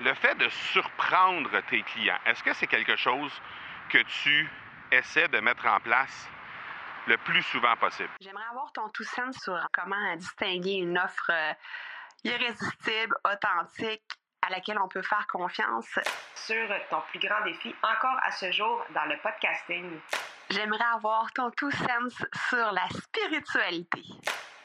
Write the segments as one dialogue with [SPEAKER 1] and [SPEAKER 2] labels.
[SPEAKER 1] le fait de surprendre tes clients, est-ce que c'est quelque chose que tu essaies de mettre en place le plus souvent possible?
[SPEAKER 2] J'aimerais avoir ton tout sens sur comment distinguer une offre euh, irrésistible, authentique, à laquelle on peut faire confiance.
[SPEAKER 3] Sur ton plus grand défi encore à ce jour dans le podcasting.
[SPEAKER 2] J'aimerais avoir ton tout sens sur la spiritualité.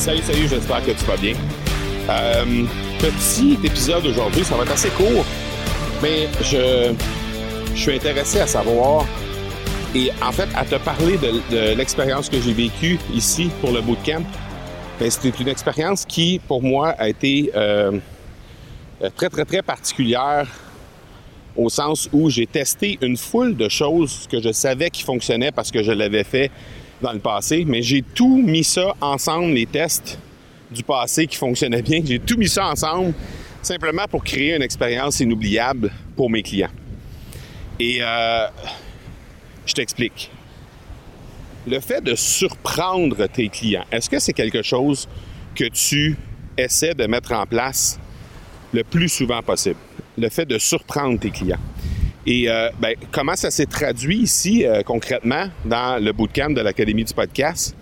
[SPEAKER 4] Salut, salut, j'espère que tu vas bien. Euh, petit épisode aujourd'hui, ça va être assez court, mais je, suis intéressé à savoir et en fait à te parler de, de l'expérience que j'ai vécue ici pour le bootcamp. Ben, C'était une expérience qui, pour moi, a été euh, très, très, très particulière au sens où j'ai testé une foule de choses que je savais qui fonctionnaient parce que je l'avais fait dans le passé, mais j'ai tout mis ça ensemble, les tests du passé qui fonctionnaient bien. J'ai tout mis ça ensemble simplement pour créer une expérience inoubliable pour mes clients. Et euh, je t'explique. Le fait de surprendre tes clients, est-ce que c'est quelque chose que tu essaies de mettre en place le plus souvent possible? Le fait de surprendre tes clients. Et euh, ben, comment ça s'est traduit ici euh, concrètement dans le bootcamp de l'Académie du podcast?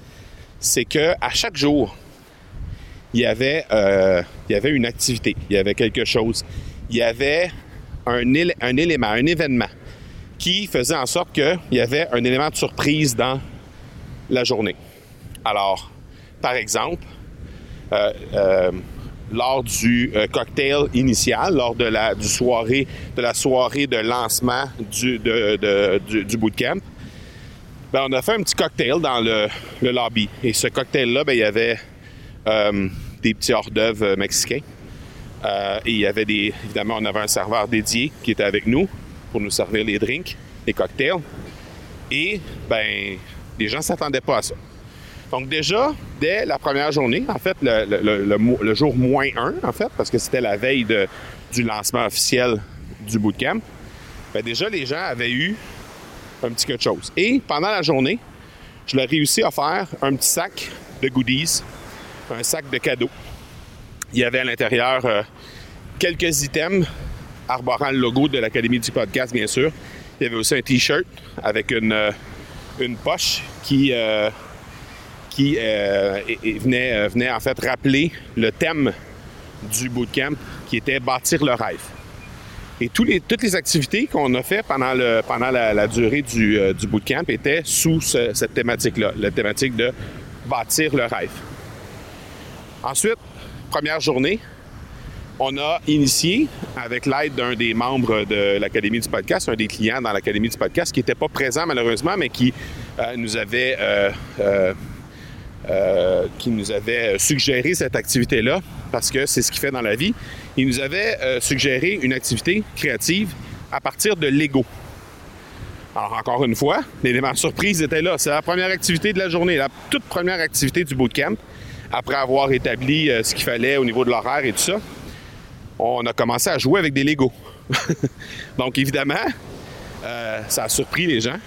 [SPEAKER 4] C'est que à chaque jour, il y avait, euh, il y avait une activité, il y avait quelque chose, il y avait un, un élément, un événement qui faisait en sorte qu'il y avait un élément de surprise dans la journée. Alors, par exemple, lors du euh, cocktail initial, lors de la, soirée, de la soirée de lancement du, du, bootcamp, ben, on a fait un petit cocktail dans le, lobby. Et ce cocktail-là, ben, il y avait euh, des petits hors-d'œuvre mexicains. Euh, et il y avait des. Évidemment, on avait un serveur dédié qui était avec nous pour nous servir les drinks, les cocktails. Et, ben, les gens ne s'attendaient pas à ça. Donc, déjà, dès la première journée, en fait, le, jour moins un, en fait, parce que c'était la veille de- du lancement officiel du bootcamp, ben, déjà, les gens avaient eu un petit quelque chose. Et pendant la journée, je leur ai réussi à faire un petit sac de goodies, un sac de cadeaux. Il y avait à l'intérieur euh, quelques items arborant le logo de l'Académie du podcast, bien sûr. Il y avait aussi un T-shirt avec une, euh, une poche qui, euh, qui euh, euh, venait en fait rappeler le thème du bootcamp qui était bâtir le rêve. Et toutes les activités qu'on a fait pendant, la, durée du, euh, du bootcamp étaient sous ce- cette thématique-là, la thématique de bâtir le rêve. Ensuite, première journée, on a initié, avec l'aide d'un des membres de l'Académie du podcast, un des clients dans l'Académie du podcast, qui n'était pas présent malheureusement, mais qui nous avait euh, euh, qui nous avait suggéré cette activité-là, parce que c'est ce qu'il fait dans la vie. Il nous avait euh, suggéré une activité créative à partir de Lego. Alors, encore une fois, l'élément surprise était là. C'est la première activité de la journée, la toute première activité du bootcamp. Après avoir établi euh, ce qu'il fallait au niveau de l'horaire et tout ça, on a commencé à jouer avec des Legos. Donc, évidemment, euh, ça a surpris les gens.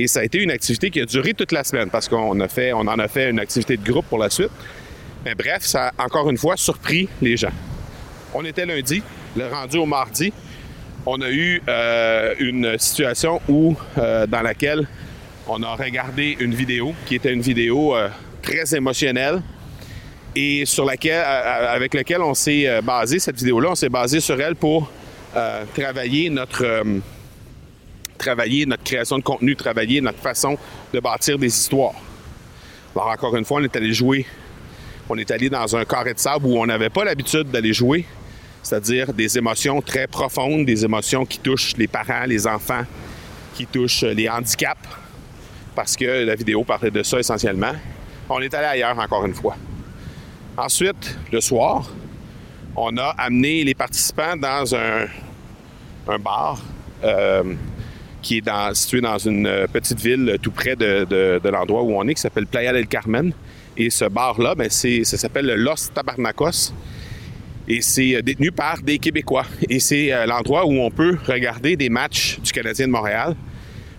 [SPEAKER 4] Et ça a été une activité qui a duré toute la semaine parce qu'on a fait, on en a fait une activité de groupe pour la suite. Mais bref, ça a encore une fois surpris les gens. On était lundi, le rendu au mardi, on a eu euh, une situation où, euh, dans laquelle on a regardé une vidéo qui était une vidéo euh, très émotionnelle et sur laquelle, avec laquelle on s'est basé, cette vidéo-là, on s'est basé sur elle pour travailler notre travailler notre création de contenu, travailler notre façon de bâtir des histoires. Alors encore une fois, on est allé jouer, on est allé dans un carré de sable où on n'avait pas l'habitude d'aller jouer, c'est-à-dire des émotions très profondes, des émotions qui touchent les parents, les enfants, qui touchent les handicaps, parce que la vidéo parlait de ça essentiellement. On est allé ailleurs encore une fois. Ensuite, le soir, on a amené les participants dans un, bar euh, qui est situé dans une petite ville tout près de, l'endroit où on est, qui s'appelle Playa del Carmen. Et ce bar-là, ben, c'est, ça s'appelle le Los Tabarnacos. Et c'est détenu par des Québécois. Et c'est euh, l'endroit où on peut regarder des matchs du Canadien de Montréal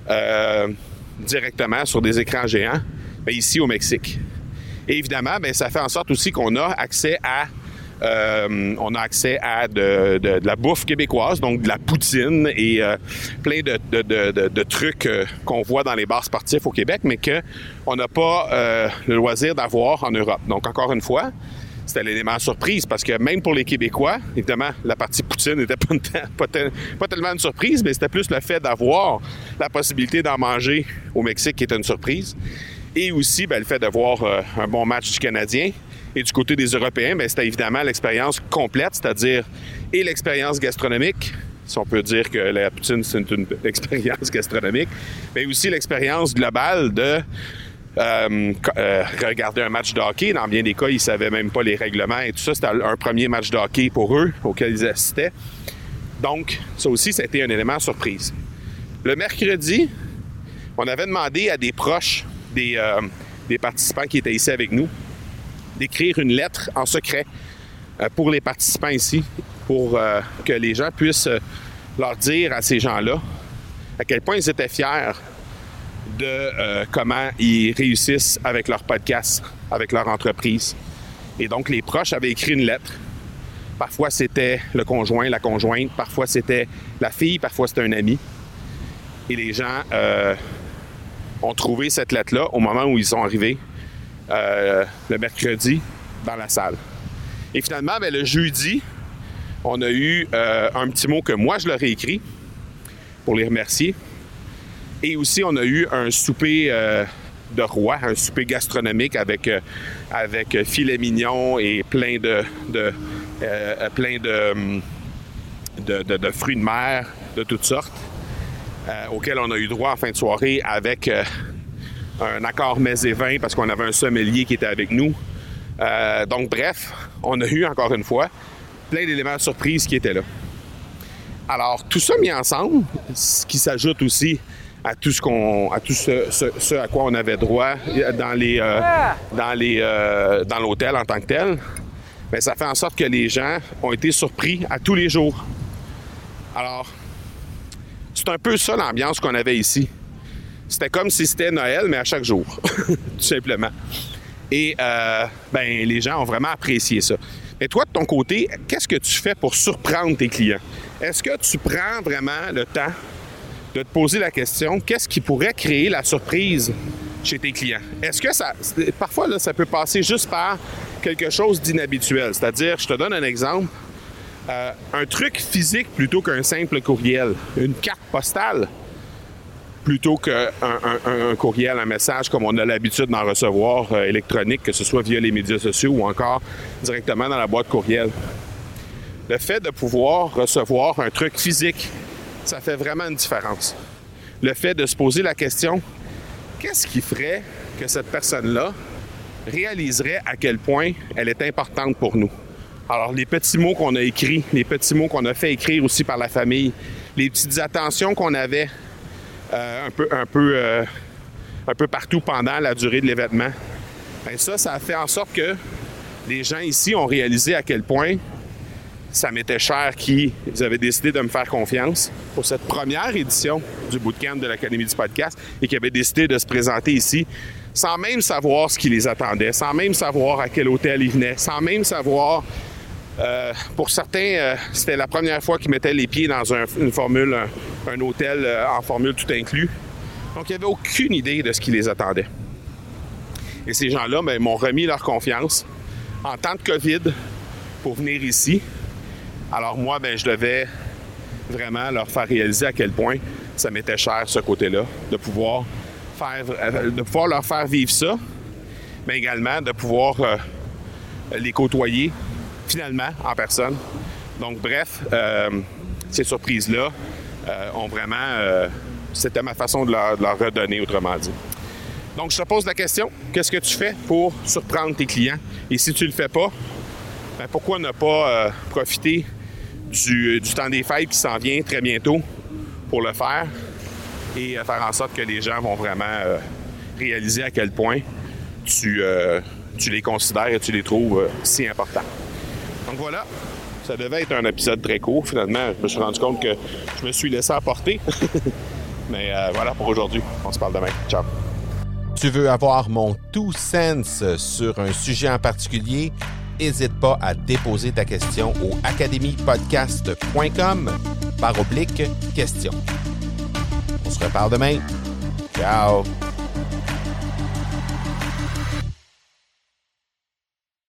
[SPEAKER 4] euh, directement sur des écrans géants, ben, ici au Mexique. Et évidemment, ben, ça fait en sorte aussi qu'on a accès à euh, on a accès à de, la bouffe québécoise, donc de la poutine et euh, plein de, trucs euh, qu'on voit dans les bars sportifs au Québec, mais qu'on n'a pas le loisir d'avoir en Europe. Donc, encore une fois, c'était l'élément surprise parce que même pour les Québécois, évidemment, la partie poutine n'était pas, tellement une surprise, mais c'était plus le fait d'avoir la possibilité d'en manger au Mexique qui était une surprise. Et aussi, ben, le fait d'avoir un bon match du Canadien. Et du côté des Européens, ben, c'était évidemment l'expérience complète, c'est-à-dire et l'expérience gastronomique, si on peut dire que la poutine, c'est une expérience gastronomique, mais aussi l'expérience globale de euh, euh, regarder un match de hockey. Dans bien des cas, ils savaient même pas les règlements et tout ça. C'était un premier match de hockey pour eux auquel ils assistaient. Donc, ça aussi, ça a été un élément surprise. Le mercredi, on avait demandé à des proches des, euh, des participants qui étaient ici avec nous d'écrire une lettre en secret euh, pour les participants ici, pour euh, que les gens puissent leur dire à ces gens-là à quel point ils étaient fiers de euh, comment ils réussissent avec leur podcast, avec leur entreprise. Et donc, les proches avaient écrit une lettre. Parfois, c'était le conjoint, la conjointe. Parfois, c'était la fille. Parfois, c'était un ami. Et les gens euh, ont trouvé cette lettre-là au moment où ils sont arrivés euh, le mercredi dans la salle. Et finalement, bien, le jeudi, on a eu euh, un petit mot que moi, je leur ai écrit pour les remercier. Et aussi, on a eu un souper euh, de roi, un souper gastronomique avec, euh, avec filet mignon et plein de, plein de, de, fruits de mer de toutes sortes, auquel on a eu droit en fin de soirée avec un accord mets et vin parce qu'on avait un sommelier qui était avec nous. donc, bref, on a eu encore une fois plein d'éléments de surprise qui étaient là. Alors, tout ça mis ensemble, ce qui s'ajoute aussi à tout ce à quoi on avait droit dans les euh, dans les euh, dans l'hôtel en tant que tel mais ça fait en sorte que les gens ont été surpris à tous les jours alors c'est un peu ça l'ambiance qu'on avait ici c'était comme si c'était Noël mais à chaque jour tout simplement et euh, ben les gens ont vraiment apprécié ça et toi de ton côté qu'est-ce que tu fais pour surprendre tes clients? Est-ce que tu prends vraiment le temps de te poser la question qu'est-ce qui pourrait créer la surprise chez tes clients? Est-ce que ça. Parfois, ça peut passer juste par quelque chose d'inhabituel. C'est-à-dire, je te donne un exemple. Euh, un truc physique plutôt qu'un simple courriel. Une carte postale plutôt qu'un un, un, courriel, un message comme on a l'habitude d'en recevoir euh, électronique, que ce soit via les médias sociaux ou encore directement dans la boîte courriel. Le fait de pouvoir recevoir un truc physique ça fait vraiment une différence. Le fait de se poser la question, qu'est-ce qui ferait que cette personne-là réaliserait à quel point elle est importante pour nous? Alors, les petits mots qu'on a écrits, les petits mots qu'on a fait écrire aussi par la famille, les petites attentions qu'on avait euh, un, peu, un, peu, euh, un peu partout pendant la durée de l'événement, bien ça, ça a fait en sorte que les gens ici ont réalisé à quel point ça m'était cher qu'ils avaient décidé de me faire confiance pour cette première édition du bootcamp de l'Académie du podcast et qui avaient décidé de se présenter ici sans même savoir ce qui les attendait, sans même savoir à quel hôtel ils venaient, sans même savoir... Euh, pour certains, c'était la première fois qu'ils mettaient les pieds dans un, une formule, un hôtel euh, en formule tout inclus. Donc, il n'y avait aucune idée de ce qui les attendait. Et ces gens-là ben, m'ont remis leur confiance en temps de COVID pour venir ici, alors moi, ben, je devais vraiment leur faire réaliser à quel point ça m'était cher ce côté-là, de pouvoir faire, euh, de pouvoir leur faire vivre ça, mais également de pouvoir euh, les côtoyer finalement en personne. Donc bref, ces surprises-là ont vraiment, c'était ma façon de leur, redonner, autrement dit. Donc, je te pose la question, qu'est-ce que tu fais pour surprendre tes clients? Et si tu ne le fais pas, ben, pourquoi ne pas euh, profiter du, temps des fêtes qui s'en vient très bientôt pour le faire et euh, faire en sorte que les gens vont vraiment euh, réaliser à quel point tu, tu les considères et tu les trouves si importants. Donc voilà, ça devait être un épisode très court. Finalement, je me suis rendu compte que je me suis laissé apporter. Mais voilà pour aujourd'hui. On se parle demain. Ciao.
[SPEAKER 5] Tu veux avoir mon tout sens sur un sujet en particulier? N'hésite pas à déposer ta question au academypodcast.com par oblique question. On se reparle demain. Ciao!